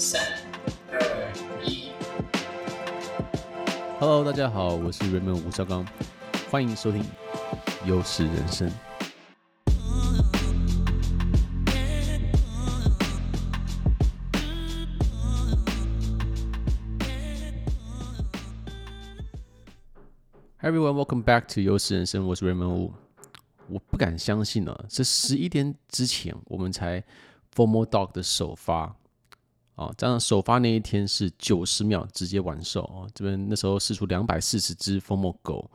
三、二、一。Hello，大家好，我是 Raymond 吴绍刚，欢迎收听优势人生。Hi everyone, welcome back to 优势人生，我是 Raymond 吴。我不敢相信呢，这十一点之前我们才 FOMO Dog 的首发。啊，这样首发那一天是九十秒直接完售哦。这边那时候释出两百四十只 FOMO 狗，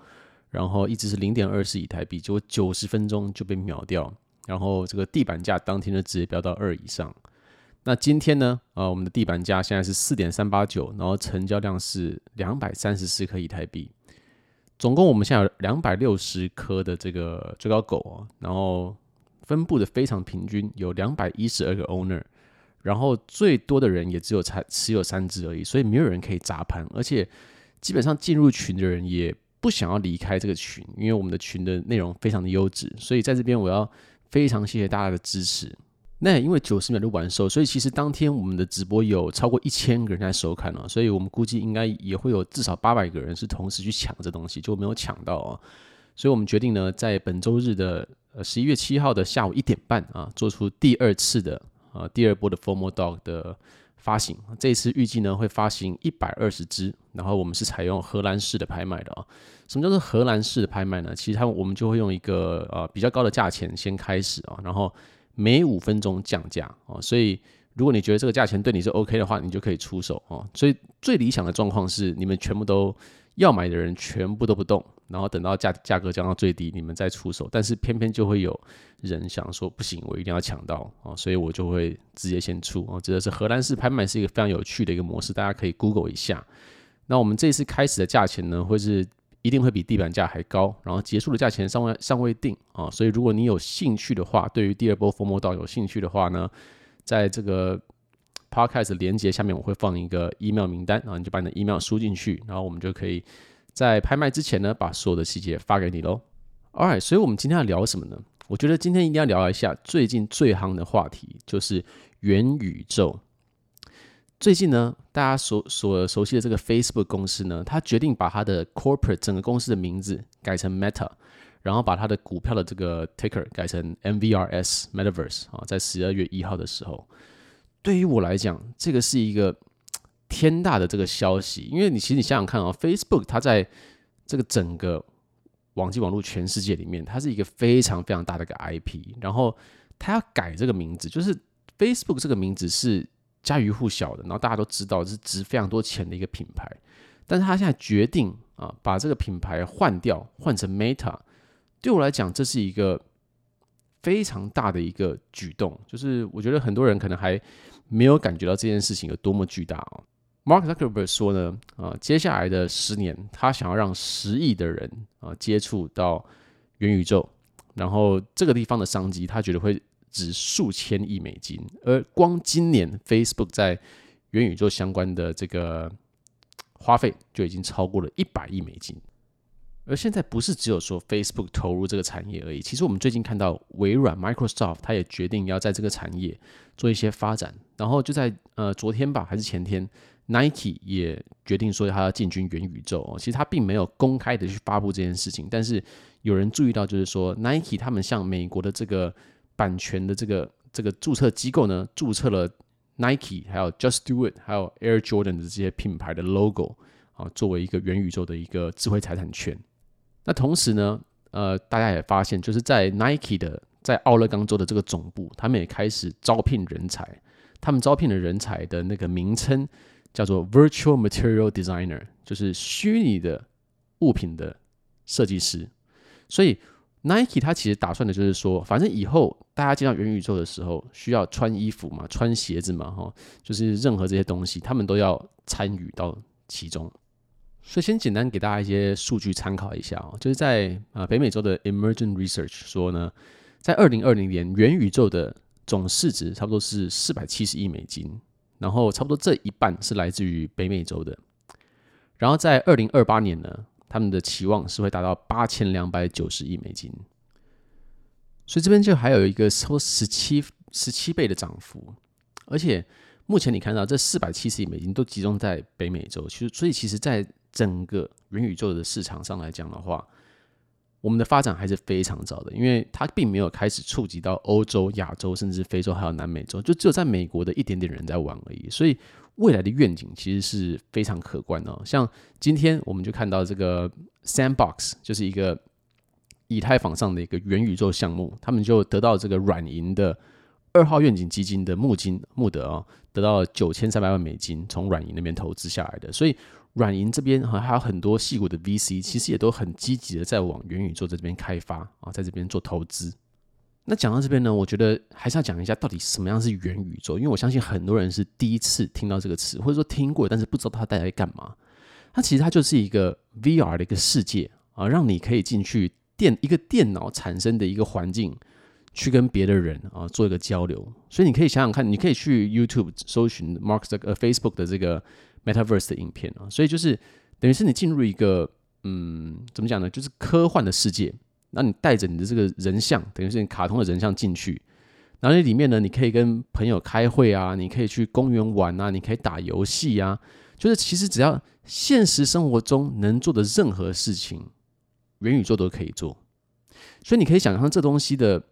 然后一直是零点二四以台币，结果九十分钟就被秒掉。然后这个地板价当天就直接飙到二以上。那今天呢？啊，我们的地板价现在是四点三八九，然后成交量是两百三十四颗以台币。总共我们现在有两百六十颗的这个最高狗哦，然后分布的非常平均，有两百一十二个 owner。然后最多的人也只有才持有三只而已，所以没有人可以砸盘，而且基本上进入群的人也不想要离开这个群，因为我们的群的内容非常的优质，所以在这边我要非常谢谢大家的支持。那因为九十秒就完售，所以其实当天我们的直播有超过一千个人在收看了，所以我们估计应该也会有至少八百个人是同时去抢这东西，就没有抢到啊。所以我们决定呢，在本周日的呃十一月七号的下午一点半啊，做出第二次的。呃，第二波的 Formo Dog 的发行，这次预计呢会发行一百二十只，然后我们是采用荷兰式的拍卖的啊。什么叫做荷兰式的拍卖呢？其实它我们就会用一个呃比较高的价钱先开始啊，然后每五分钟降价啊。所以如果你觉得这个价钱对你是 OK 的话，你就可以出手啊。所以最理想的状况是你们全部都要买的人全部都不动。然后等到价价格降到最低，你们再出手。但是偏偏就会有人想说不行，我一定要抢到啊，所以我就会直接先出啊。这个是荷兰式拍卖，是一个非常有趣的一个模式，大家可以 Google 一下。那我们这次开始的价钱呢，会是一定会比地板价还高，然后结束的价钱尚未尚未定啊。所以如果你有兴趣的话，对于第二波 FOMO Dog 有兴趣的话呢，在这个 Podcast 连接下面我会放一个 email 名单，然后你就把你的 email 输进去，然后我们就可以。在拍卖之前呢，把所有的细节发给你喽。All right，所以我们今天要聊什么呢？我觉得今天一定要聊一下最近最夯的话题，就是元宇宙。最近呢，大家所所熟悉的这个 Facebook 公司呢，它决定把它的 corporate 整个公司的名字改成 Meta，然后把它的股票的这个 ticker 改成 MVRS Metaverse 啊，在十二月一号的时候，对于我来讲，这个是一个。天大的这个消息，因为你其实你想想看啊，Facebook 它在这个整个网际网络全世界里面，它是一个非常非常大的一个 IP，然后它要改这个名字，就是 Facebook 这个名字是家喻户晓的，然后大家都知道是值非常多钱的一个品牌，但是他现在决定啊把这个品牌换掉，换成 Meta，对我来讲这是一个非常大的一个举动，就是我觉得很多人可能还没有感觉到这件事情有多么巨大哦。Mark Zuckerberg 说呢，啊，接下来的十年，他想要让十亿的人啊接触到元宇宙，然后这个地方的商机，他觉得会值数千亿美金，而光今年 Facebook 在元宇宙相关的这个花费就已经超过了一百亿美金。而现在不是只有说 Facebook 投入这个产业而已，其实我们最近看到微软 Microsoft 他也决定要在这个产业做一些发展，然后就在呃昨天吧，还是前天。Nike 也决定说他要进军元宇宙哦，其实他并没有公开的去发布这件事情，但是有人注意到，就是说 Nike 他们向美国的这个版权的这个这个注册机构呢，注册了 Nike 还有 Just Do It 还有 Air Jordan 的这些品牌的 logo 啊，作为一个元宇宙的一个智慧财产权。那同时呢，呃，大家也发现，就是在 Nike 的在奥勒冈州的这个总部，他们也开始招聘人才，他们招聘的人才的那个名称。叫做 Virtual Material Designer，就是虚拟的物品的设计师。所以 Nike 它其实打算的就是说，反正以后大家进到元宇宙的时候，需要穿衣服嘛，穿鞋子嘛，哈，就是任何这些东西，他们都要参与到其中。所以先简单给大家一些数据参考一下哦，就是在啊北美洲的 Emergent Research 说呢，在二零二零年元宇宙的总市值差不多是四百七十亿美金。然后差不多这一半是来自于北美洲的，然后在二零二八年呢，他们的期望是会达到八千两百九十亿美金，所以这边就还有一个超十七十七倍的涨幅，而且目前你看到这四百七十亿美金都集中在北美洲，其实所以其实在整个元宇宙的市场上来讲的话，我们的发展还是非常早的，因为它并没有开始触及到欧洲、亚洲，甚至非洲还有南美洲，就只有在美国的一点点人在玩而已。所以未来的愿景其实是非常可观的。像今天我们就看到这个 Sandbox，就是一个以太坊上的一个元宇宙项目，他们就得到这个软银的。二号愿景基金的募金募得啊，得到九千三百万美金，从软银那边投资下来的。所以软银这边好像还有很多矽谷的 VC，其实也都很积极的在往元宇宙这边开发啊，在这边做投资。那讲到这边呢，我觉得还是要讲一下到底什么样是元宇宙，因为我相信很多人是第一次听到这个词，或者说听过，但是不知道它带来干嘛。它其实它就是一个 VR 的一个世界啊，让你可以进去电一个电脑产生的一个环境。去跟别的人啊做一个交流，所以你可以想想看，你可以去 YouTube 搜寻 Mark 这个 Facebook 的这个 Metaverse 的影片啊，所以就是等于是你进入一个嗯，怎么讲呢？就是科幻的世界，那你带着你的这个人像，等于是你卡通的人像进去，然后那里面呢，你可以跟朋友开会啊，你可以去公园玩啊，你可以打游戏啊，就是其实只要现实生活中能做的任何事情，元宇宙都可以做，所以你可以想象这东西的。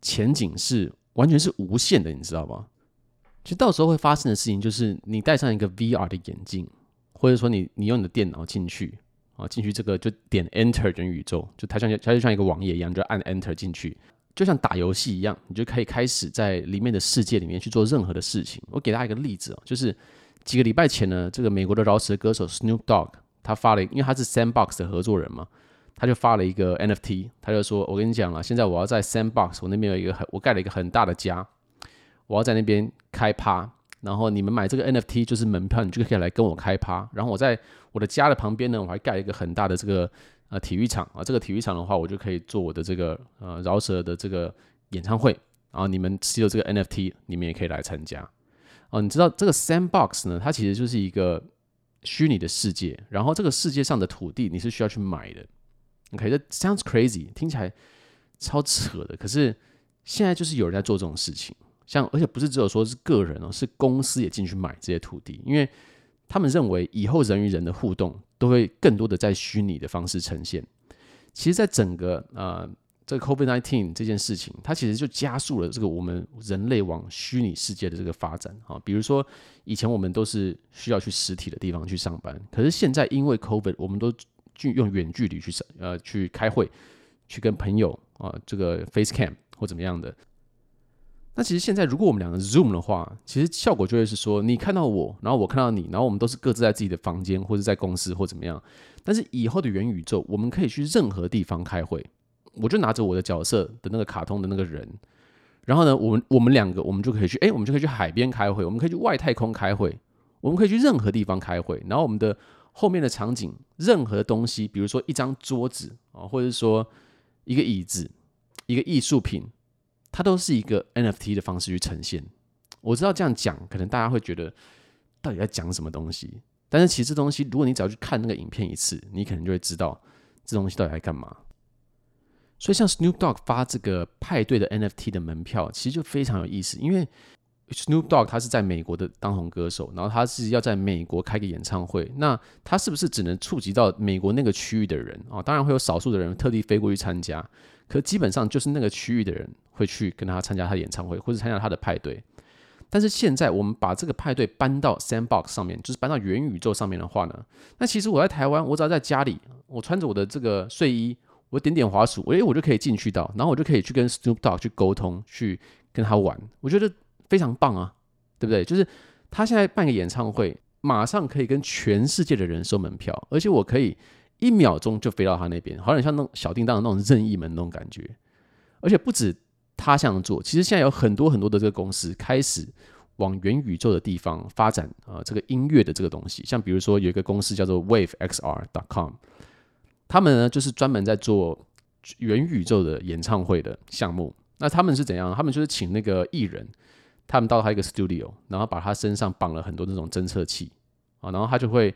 前景是完全是无限的，你知道吗？其实到时候会发生的事情就是，你戴上一个 VR 的眼镜，或者说你你用你的电脑进去啊，进去这个就点 Enter 元宇宙，就它像它就像一个网页一样，就按 Enter 进去，就像打游戏一样，你就可以开始在里面的世界里面去做任何的事情。我给大家一个例子哦，就是几个礼拜前呢，这个美国的饶舌歌手 Snoop Dogg 他发了，因为他是 Sandbox 的合作人嘛。他就发了一个 NFT，他就说：“我跟你讲了，现在我要在 Sandbox，我那边有一个很，我盖了一个很大的家，我要在那边开趴。然后你们买这个 NFT 就是门票，你就可以来跟我开趴。然后我在我的家的旁边呢，我还盖了一个很大的这个呃体育场啊。这个体育场的话，我就可以做我的这个呃饶舌的这个演唱会。然后你们持有这个 NFT，你们也可以来参加。哦，你知道这个 Sandbox 呢，它其实就是一个虚拟的世界。然后这个世界上的土地你是需要去买的。” OK，这 sounds crazy，听起来超扯的。可是现在就是有人在做这种事情，像而且不是只有说是个人哦，是公司也进去买这些土地，因为他们认为以后人与人的互动都会更多的在虚拟的方式呈现。其实，在整个呃这个 COVID-19 这件事情，它其实就加速了这个我们人类往虚拟世界的这个发展啊。比如说以前我们都是需要去实体的地方去上班，可是现在因为 COVID，我们都去用远距离去上呃去开会，去跟朋友啊这个 FaceCam 或怎么样的。那其实现在如果我们两个 Zoom 的话，其实效果就会是说，你看到我，然后我看到你，然后我们都是各自在自己的房间或者在公司或怎么样。但是以后的元宇宙，我们可以去任何地方开会。我就拿着我的角色的那个卡通的那个人，然后呢，我们我们两个我们就可以去哎，我们就可以去海边开会，我们可以去外太空开会，我们可以去任何地方开会，然后我们的。后面的场景，任何的东西，比如说一张桌子啊，或者说一个椅子、一个艺术品，它都是一个 NFT 的方式去呈现。我知道这样讲，可能大家会觉得到底在讲什么东西，但是其实这东西，如果你只要去看那个影片一次，你可能就会知道这东西到底在干嘛。所以像 Snoop Dogg 发这个派对的 NFT 的门票，其实就非常有意思，因为。Snoop Dogg 他是在美国的当红歌手，然后他是要在美国开个演唱会，那他是不是只能触及到美国那个区域的人啊？当然会有少数的人特地飞过去参加，可基本上就是那个区域的人会去跟他参加他的演唱会或者参加他的派对。但是现在我们把这个派对搬到 Sandbox 上面，就是搬到元宇宙上面的话呢，那其实我在台湾，我只要在家里，我穿着我的这个睡衣，我点点滑鼠，诶，我就可以进去到，然后我就可以去跟 Snoop Dogg 去沟通，去跟他玩。我觉得。非常棒啊，对不对？就是他现在办个演唱会，马上可以跟全世界的人收门票，而且我可以一秒钟就飞到他那边，好像像那种小叮当的那种任意门那种感觉。而且不止他这样做，其实现在有很多很多的这个公司开始往元宇宙的地方发展啊，这个音乐的这个东西，像比如说有一个公司叫做 WaveXR.com，他们呢就是专门在做元宇宙的演唱会的项目。那他们是怎样？他们就是请那个艺人。他们到他一个 studio，然后把他身上绑了很多那种侦测器啊，然后他就会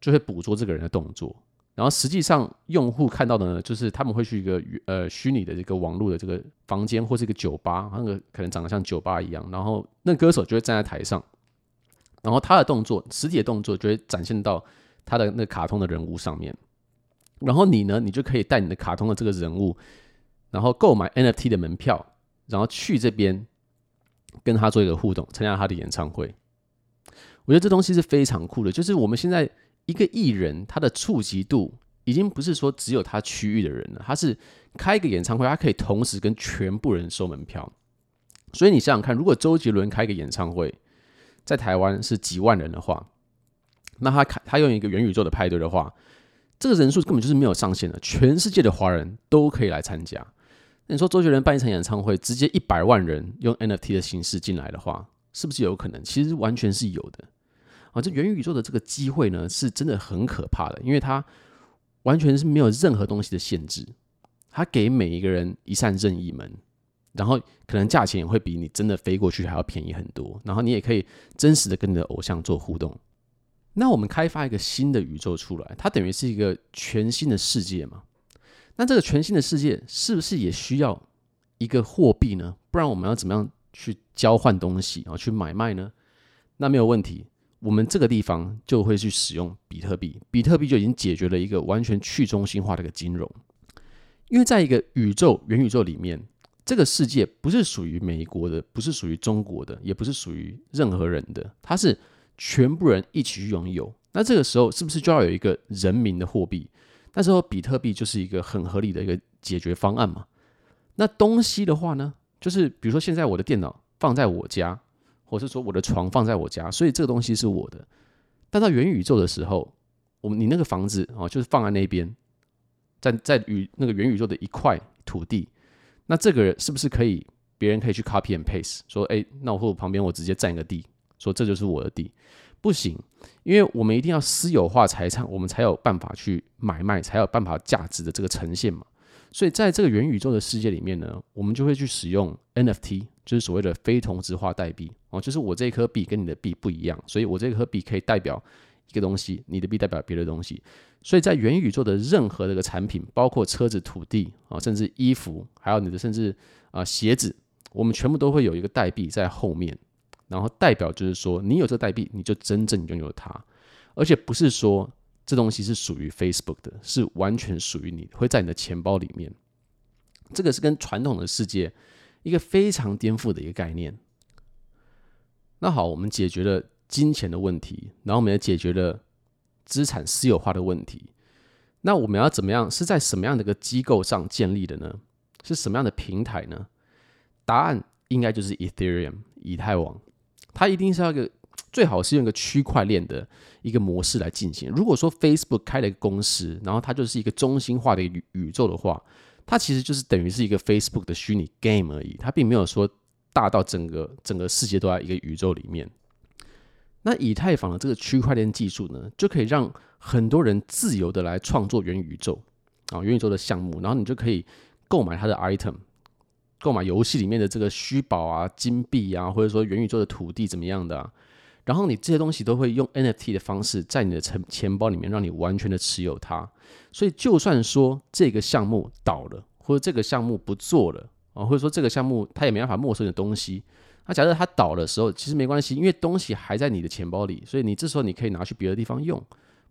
就会捕捉这个人的动作，然后实际上用户看到的呢，就是他们会去一个呃虚拟的这个网络的这个房间或是一个酒吧，那个可能长得像酒吧一样，然后那歌手就会站在台上，然后他的动作，实体的动作就会展现到他的那卡通的人物上面。然后你呢，你就可以带你的卡通的这个人物，然后购买 NFT 的门票，然后去这边跟他做一个互动，参加他的演唱会。我觉得这东西是非常酷的，就是我们现在一个艺人，他的触及度已经不是说只有他区域的人了，他是开一个演唱会，他可以同时跟全部人收门票。所以你想想看，如果周杰伦开个演唱会，在台湾是几万人的话，那他开他用一个元宇宙的派对的话，这个人数根本就是没有上限的，全世界的华人都可以来参加。你说周杰伦办一场演唱会，直接一百万人用 NFT 的形式进来的话，是不是有可能？其实完全是有的。啊，这元宇宙的这个机会呢，是真的很可怕的，因为它完全是没有任何东西的限制，它给每一个人一扇任意门，然后可能价钱也会比你真的飞过去还要便宜很多，然后你也可以真实的跟你的偶像做互动。那我们开发一个新的宇宙出来，它等于是一个全新的世界嘛？那这个全新的世界是不是也需要一个货币呢？不然我们要怎么样去交换东西啊，去买卖呢？那没有问题。我们这个地方就会去使用比特币，比特币就已经解决了一个完全去中心化的一个金融。因为在一个宇宙元宇宙里面，这个世界不是属于美国的，不是属于中国的，也不是属于任何人的，它是全部人一起去拥有。那这个时候是不是就要有一个人民的货币？那时候比特币就是一个很合理的一个解决方案嘛。那东西的话呢，就是比如说现在我的电脑放在我家。或是说我的床放在我家，所以这个东西是我的。但到元宇宙的时候，我们你那个房子哦，就是放在那边，在在与那个元宇宙的一块土地，那这个人是不是可以别人可以去 copy and paste 说，哎，那我或旁边我直接占一个地，说这就是我的地，不行，因为我们一定要私有化财产，我们才有办法去买卖，才有办法价值的这个呈现嘛。所以在这个元宇宙的世界里面呢，我们就会去使用 NFT。就是所谓的非同质化代币哦，就是我这颗币跟你的币不一样，所以我这颗币可以代表一个东西，你的币代表别的东西。所以在元宇宙的任何的一个产品，包括车子、土地啊，甚至衣服，还有你的甚至啊鞋子，我们全部都会有一个代币在后面，然后代表就是说，你有这代币，你就真正拥有它，而且不是说这东西是属于 Facebook 的，是完全属于你，会在你的钱包里面。这个是跟传统的世界。一个非常颠覆的一个概念。那好，我们解决了金钱的问题，然后我们也解决了资产私有化的问题。那我们要怎么样？是在什么样的一个机构上建立的呢？是什么样的平台呢？答案应该就是 Ethereum 以太网。它一定是要个最好是用一个区块链的一个模式来进行。如果说 Facebook 开了一个公司，然后它就是一个中心化的宇宇宙的话。它其实就是等于是一个 Facebook 的虚拟 game 而已，它并没有说大到整个整个世界都在一个宇宙里面。那以太坊的这个区块链技术呢，就可以让很多人自由的来创作元宇宙啊，元宇宙的项目，然后你就可以购买它的 item，购买游戏里面的这个虚宝啊、金币啊，或者说元宇宙的土地怎么样的。然后你这些东西都会用 NFT 的方式在你的钱钱包里面，让你完全的持有它。所以就算说这个项目倒了，或者这个项目不做了啊，或者说这个项目它也没办法没收你的东西，那假设它倒的时候，其实没关系，因为东西还在你的钱包里，所以你这时候你可以拿去别的地方用。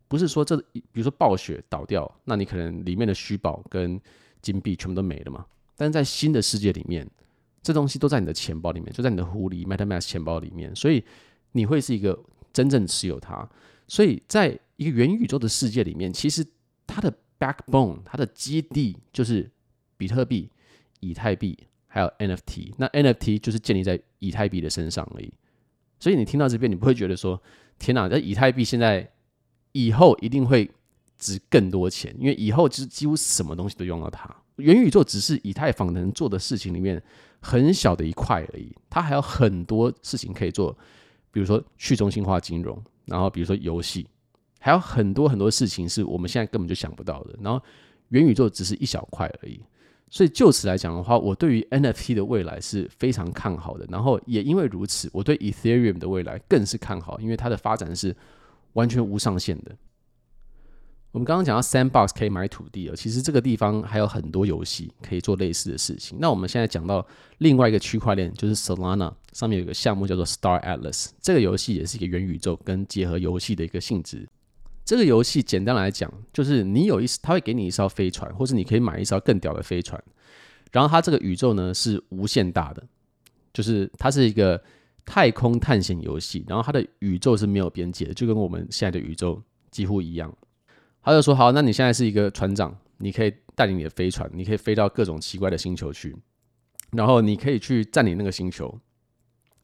不是说这，比如说暴雪倒掉，那你可能里面的虚宝跟金币全部都没了嘛。但是在新的世界里面，这东西都在你的钱包里面，就在你的狐狸 MetaMask 钱包里面，所以。你会是一个真正持有它，所以在一个元宇宙的世界里面，其实它的 backbone，它的基地就是比特币、以太币，还有 NFT。那 NFT 就是建立在以太币的身上而已。所以你听到这边，你不会觉得说：“天哪，这以太币现在以后一定会值更多钱，因为以后就是几乎什么东西都用到它。元宇宙只是以太坊能做的事情里面很小的一块而已，它还有很多事情可以做。”比如说去中心化金融，然后比如说游戏，还有很多很多事情是我们现在根本就想不到的。然后元宇宙只是一小块而已，所以就此来讲的话，我对于 NFT 的未来是非常看好的。然后也因为如此，我对 Ethereum 的未来更是看好，因为它的发展是完全无上限的。我们刚刚讲到 Sandbox 可以买土地了，其实这个地方还有很多游戏可以做类似的事情。那我们现在讲到另外一个区块链，就是 Solana 上面有个项目叫做 Star Atlas，这个游戏也是一个元宇宙跟结合游戏的一个性质。这个游戏简单来讲，就是你有一，它会给你一艘飞船，或者你可以买一艘更屌的飞船。然后它这个宇宙呢是无限大的，就是它是一个太空探险游戏，然后它的宇宙是没有边界的，就跟我们现在的宇宙几乎一样。他就说：“好，那你现在是一个船长，你可以带领你的飞船，你可以飞到各种奇怪的星球去，然后你可以去占领那个星球。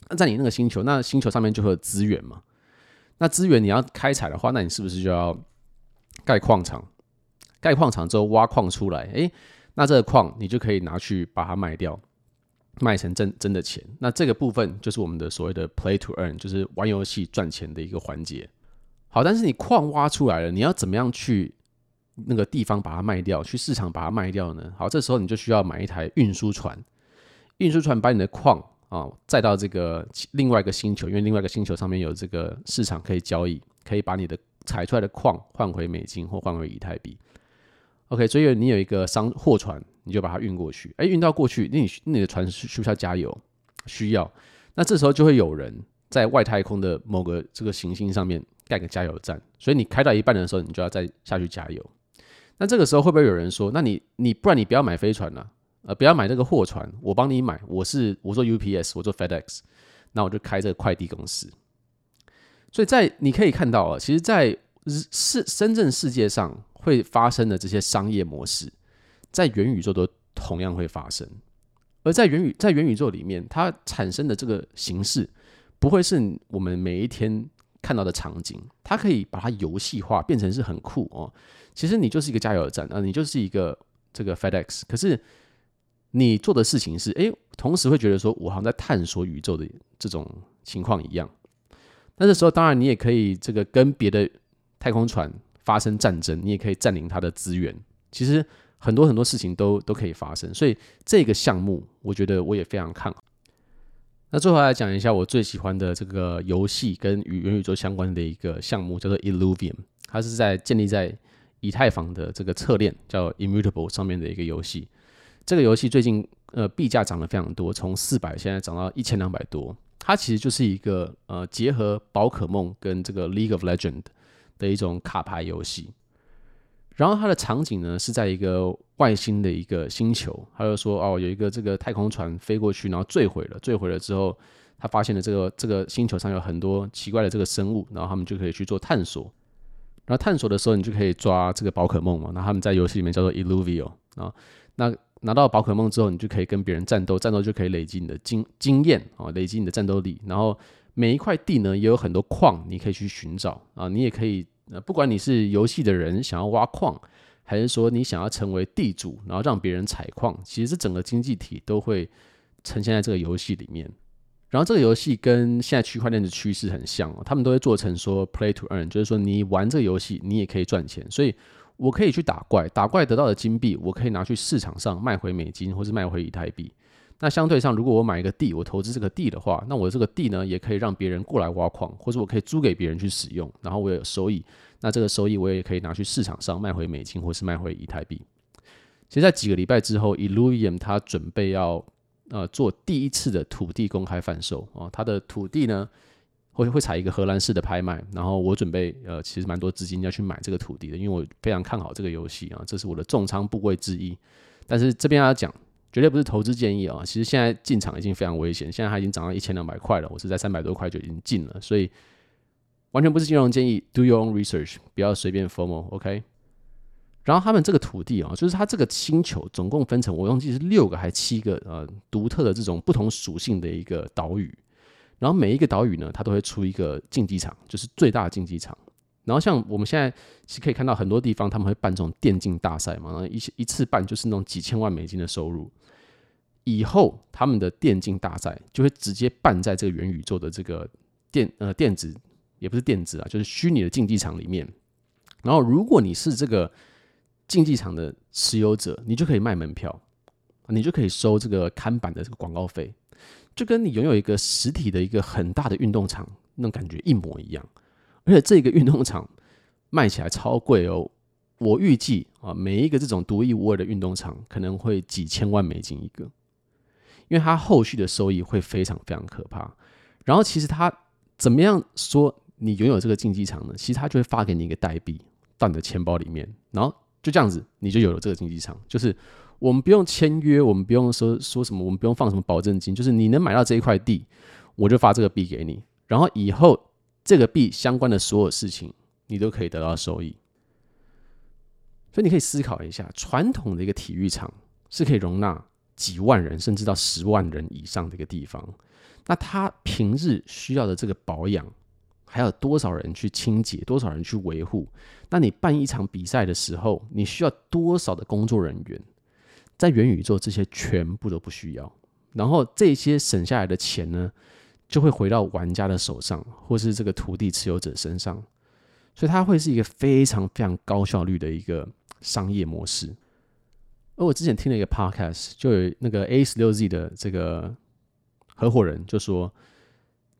那占领那个星球，那星球上面就会有资源嘛。那资源你要开采的话，那你是不是就要盖矿场？盖矿场之后挖矿出来，诶，那这个矿你就可以拿去把它卖掉，卖成真真的钱。那这个部分就是我们的所谓的 play to earn，就是玩游戏赚钱的一个环节。”好，但是你矿挖出来了，你要怎么样去那个地方把它卖掉，去市场把它卖掉呢？好，这时候你就需要买一台运输船，运输船把你的矿啊载到这个另外一个星球，因为另外一个星球上面有这个市场可以交易，可以把你的采出来的矿换回美金或换回以太币。OK，所以你有一个商货船，你就把它运过去。哎，运到过去，那你你的船需不需要加油？需要。那这时候就会有人在外太空的某个这个行星上面。盖个加油站，所以你开到一半的时候，你就要再下去加油。那这个时候会不会有人说，那你你不然你不要买飞船了，呃，不要买这个货船，我帮你买，我是我做 UPS，我做 FedEx，那我就开这个快递公司。所以在你可以看到啊，其实，在世深圳世界上会发生的这些商业模式，在元宇宙都同样会发生。而在元宇在元宇宙里面，它产生的这个形式，不会是我们每一天。看到的场景，它可以把它游戏化，变成是很酷哦。其实你就是一个加油站啊，你就是一个这个 FedEx。可是你做的事情是，诶，同时会觉得说，我好像在探索宇宙的这种情况一样。那这时候，当然你也可以这个跟别的太空船发生战争，你也可以占领它的资源。其实很多很多事情都都可以发生。所以这个项目，我觉得我也非常看好。那最后来讲一下我最喜欢的这个游戏跟与元宇宙相关的一个项目，叫做 Illuvium。它是在建立在以太坊的这个侧链叫 Immutable 上面的一个游戏。这个游戏最近呃币价涨得非常多，从四百现在涨到一千两百多。它其实就是一个呃结合宝可梦跟这个 League of Legend 的一种卡牌游戏。然后它的场景呢是在一个外星的一个星球，他就说哦，有一个这个太空船飞过去，然后坠毁了。坠毁了之后，他发现了这个这个星球上有很多奇怪的这个生物，然后他们就可以去做探索。然后探索的时候，你就可以抓这个宝可梦嘛。那他们在游戏里面叫做 Illuvio 啊。那拿到宝可梦之后，你就可以跟别人战斗，战斗就可以累积你的经经验啊，累积你的战斗力。然后每一块地呢，也有很多矿，你可以去寻找啊，你也可以。呃不管你是游戏的人想要挖矿，还是说你想要成为地主，然后让别人采矿，其实这整个经济体都会呈现在这个游戏里面。然后这个游戏跟现在区块链的趋势很像哦，他们都会做成说 play to earn，就是说你玩这个游戏，你也可以赚钱。所以我可以去打怪，打怪得到的金币，我可以拿去市场上卖回美金，或是卖回以太币。那相对上，如果我买一个地，我投资这个地的话，那我这个地呢，也可以让别人过来挖矿，或者我可以租给别人去使用，然后我也有收益。那这个收益我也可以拿去市场上卖回美金，或是卖回以太币。其实，在几个礼拜之后，Illuvium 它准备要呃做第一次的土地公开贩售啊，它的土地呢会会采一个荷兰式的拍卖，然后我准备呃其实蛮多资金要去买这个土地的，因为我非常看好这个游戏啊，这是我的重仓部位之一。但是这边要讲。绝对不是投资建议啊！其实现在进场已经非常危险，现在它已经涨到一千两百块了，我是在三百多块就已经进了，所以完全不是金融建议。Do your own research，不要随便 formal，OK 然后他们这个土地啊，就是它这个星球总共分成，我忘记是六个还七个呃独特的这种不同属性的一个岛屿，然后每一个岛屿呢，它都会出一个竞技场，就是最大的竞技场。然后像我们现在是可以看到很多地方他们会办这种电竞大赛嘛，然后一一次办就是那种几千万美金的收入。以后他们的电竞大赛就会直接办在这个元宇宙的这个电呃电子也不是电子啊，就是虚拟的竞技场里面。然后如果你是这个竞技场的持有者，你就可以卖门票，你就可以收这个看板的这个广告费，就跟你拥有一个实体的一个很大的运动场那种感觉一模一样。而且这个运动场卖起来超贵哦，我预计啊，每一个这种独一无二的运动场可能会几千万美金一个，因为它后续的收益会非常非常可怕。然后其实它怎么样说你拥有这个竞技场呢？其实它就会发给你一个代币到你的钱包里面，然后就这样子你就有了这个竞技场。就是我们不用签约，我们不用说说什么，我们不用放什么保证金，就是你能买到这一块地，我就发这个币给你，然后以后这个币相关的所有事情你都可以得到收益。所以你可以思考一下，传统的一个体育场是可以容纳几万人甚至到十万人以上的一个地方，那它平日需要的这个保养，还有多少人去清洁，多少人去维护？那你办一场比赛的时候，你需要多少的工作人员？在元宇宙，这些全部都不需要，然后这些省下来的钱呢，就会回到玩家的手上，或是这个土地持有者身上，所以它会是一个非常非常高效率的一个。商业模式，而我之前听了一个 podcast，就有那个 A 十六 Z 的这个合伙人就说，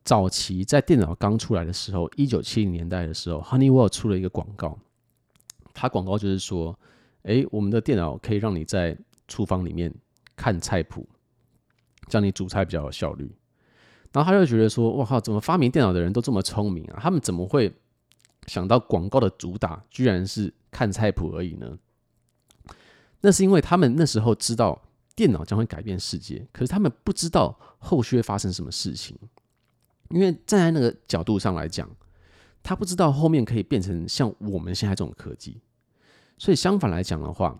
早期在电脑刚出来的时候，一九七零年代的时候，Honeywell 出了一个广告，它广告就是说，哎，我们的电脑可以让你在厨房里面看菜谱，这样你煮菜比较有效率。然后他就觉得说，哇靠，怎么发明电脑的人都这么聪明啊？他们怎么会想到广告的主打居然是？看菜谱而已呢，那是因为他们那时候知道电脑将会改变世界，可是他们不知道后续会发生什么事情。因为站在那个角度上来讲，他不知道后面可以变成像我们现在这种科技。所以相反来讲的话，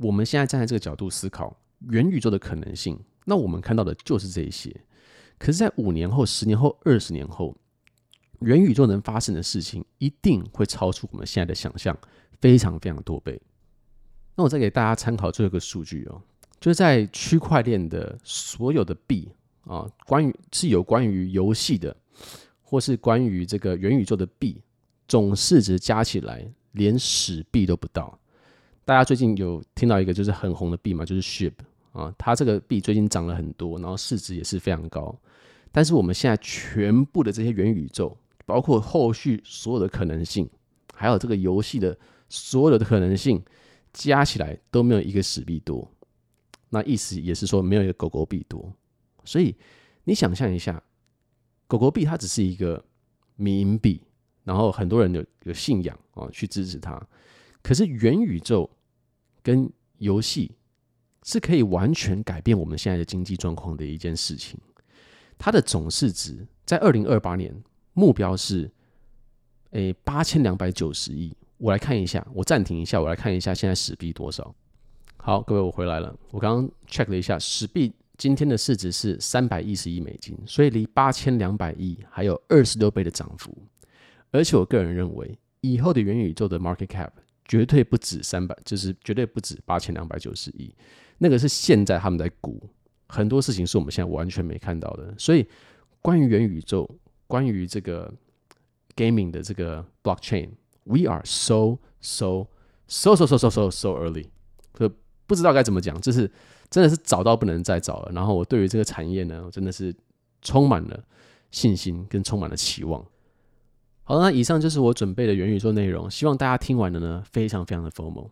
我们现在站在这个角度思考元宇宙的可能性，那我们看到的就是这些。可是，在五年后、十年后、二十年后。元宇宙能发生的事情一定会超出我们现在的想象，非常非常多倍。那我再给大家参考最后一个数据哦，就是在区块链的所有的币啊，关于是有关于游戏的，或是关于这个元宇宙的币，总市值加起来连史币都不到。大家最近有听到一个就是很红的币嘛，就是 SHIB 啊，它这个币最近涨了很多，然后市值也是非常高。但是我们现在全部的这些元宇宙，包括后续所有的可能性，还有这个游戏的所有的可能性，加起来都没有一个史币多。那意思也是说，没有一个狗狗币多。所以你想象一下，狗狗币它只是一个民币，然后很多人有有信仰啊去支持它。可是元宇宙跟游戏是可以完全改变我们现在的经济状况的一件事情。它的总市值在二零二八年。目标是，诶，八千两百九十亿。我来看一下，我暂停一下，我来看一下现在史币多少。好，各位，我回来了。我刚刚 check 了一下，史币今天的市值是三百一十亿美金，所以离八千两百亿还有二十六倍的涨幅。而且我个人认为，以后的元宇宙的 market cap 绝对不止三百，就是绝对不止八千两百九十亿。那个是现在他们在估，很多事情是我们现在完全没看到的。所以，关于元宇宙。关于这个 gaming 的这个 blockchain，we are so so so so so so so early，就不知道该怎么讲，就是真的是早到不能再早了。然后我对于这个产业呢，我真的是充满了信心跟充满了期望。好，那以上就是我准备的元宇宙内容，希望大家听完了呢，非常非常的 formal。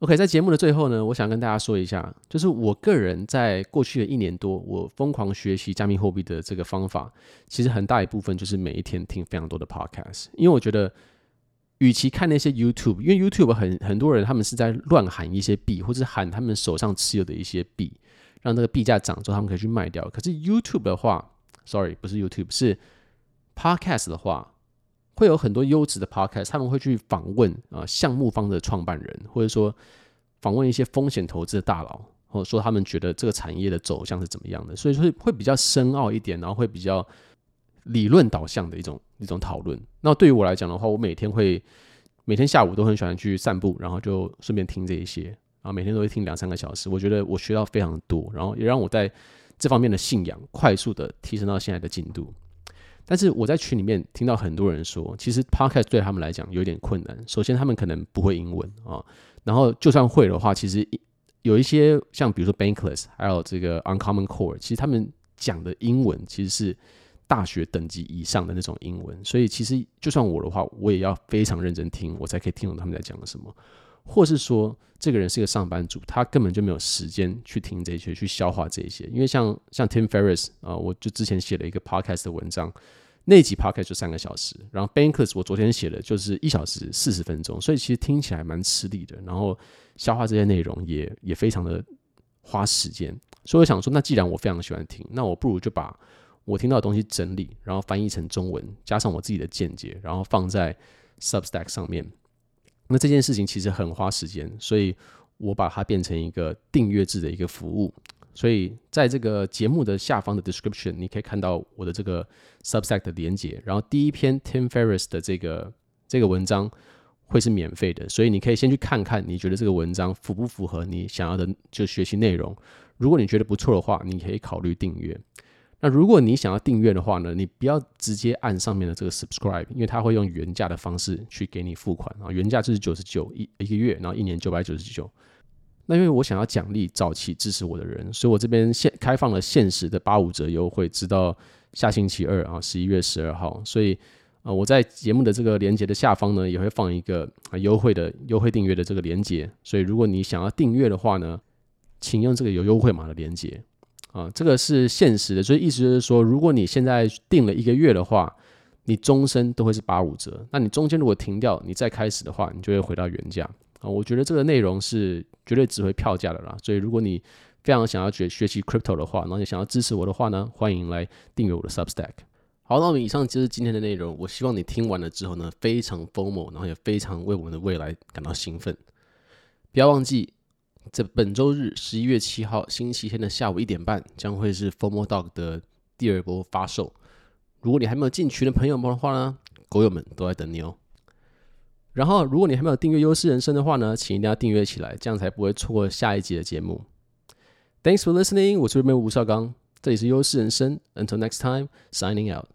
OK，在节目的最后呢，我想跟大家说一下，就是我个人在过去的一年多，我疯狂学习加密货币的这个方法，其实很大一部分就是每一天听非常多的 Podcast，因为我觉得，与其看那些 YouTube，因为 YouTube 很很多人他们是在乱喊一些币，或者喊他们手上持有的一些币，让这个币价涨之后他们可以去卖掉。可是 YouTube 的话，Sorry，不是 YouTube，是 Podcast 的话。会有很多优质的 podcast，他们会去访问啊项目方的创办人，或者说访问一些风险投资的大佬，或者说他们觉得这个产业的走向是怎么样的，所以说会比较深奥一点，然后会比较理论导向的一种一种讨论。那对于我来讲的话，我每天会每天下午都很喜欢去散步，然后就顺便听这一些，然后每天都会听两三个小时，我觉得我学到非常多，然后也让我在这方面的信仰快速的提升到现在的进度。但是我在群里面听到很多人说，其实 Podcast 对他们来讲有点困难。首先，他们可能不会英文啊，然后就算会的话，其实有一些像比如说 Bankless，还有这个 Uncommon Core，其实他们讲的英文其实是大学等级以上的那种英文。所以其实就算我的话，我也要非常认真听，我才可以听懂他们在讲什么。或是说，这个人是个上班族，他根本就没有时间去听这些，去消化这些。因为像像 Tim Ferris 啊，我就之前写了一个 podcast 的文章，那集 podcast 就三个小时，然后 Bankers，我昨天写的就是一小时四十分钟，所以其实听起来蛮吃力的。然后消化这些内容也也非常的花时间。所以我想说，那既然我非常喜欢听，那我不如就把我听到的东西整理，然后翻译成中文，加上我自己的见解，然后放在 Substack 上面。那这件事情其实很花时间，所以我把它变成一个订阅制的一个服务。所以在这个节目的下方的 description，你可以看到我的这个 Substack 的连结。然后第一篇 Tim Ferriss 的这个这个文章会是免费的，所以你可以先去看看，你觉得这个文章符不符合你想要的就学习内容。如果你觉得不错的话，你可以考虑订阅。那如果你想要订阅的话呢，你不要直接按上面的这个 subscribe，因为它会用原价的方式去给你付款啊，原价就是九十九一一个月，然后一年九百九十九。那因为我想要奖励早期支持我的人，所以我这边现开放了限时的八五折优惠，直到下星期二啊，十一月十二号。所以啊，我在节目的这个链接的下方呢，也会放一个啊优惠的优惠订阅的这个链接。所以如果你想要订阅的话呢，请用这个有优惠码的链接。啊，这个是现实的，所以意思就是说，如果你现在订了一个月的话，你终身都会是八五折。那你中间如果停掉，你再开始的话，你就会回到原价。啊，我觉得这个内容是绝对值回票价的啦。所以如果你非常想要学学习 crypto 的话，然后你想要支持我的话呢，欢迎来订阅我的 Substack。好，那我们以上就是今天的内容。我希望你听完了之后呢，非常 FOMO，然后也非常为我们的未来感到兴奋。不要忘记。在本周日十一月七号星期天的下午一点半，将会是 FOMO Dog 的第二波发售。如果你还没有进群的朋友们的话呢，狗友们都在等你哦。然后，如果你还没有订阅优势人生的话呢，请一定要订阅起来，这样才不会错过下一集的节目。Thanks for listening，我是这边吴绍刚，这里是优势人生。Until next time，signing out。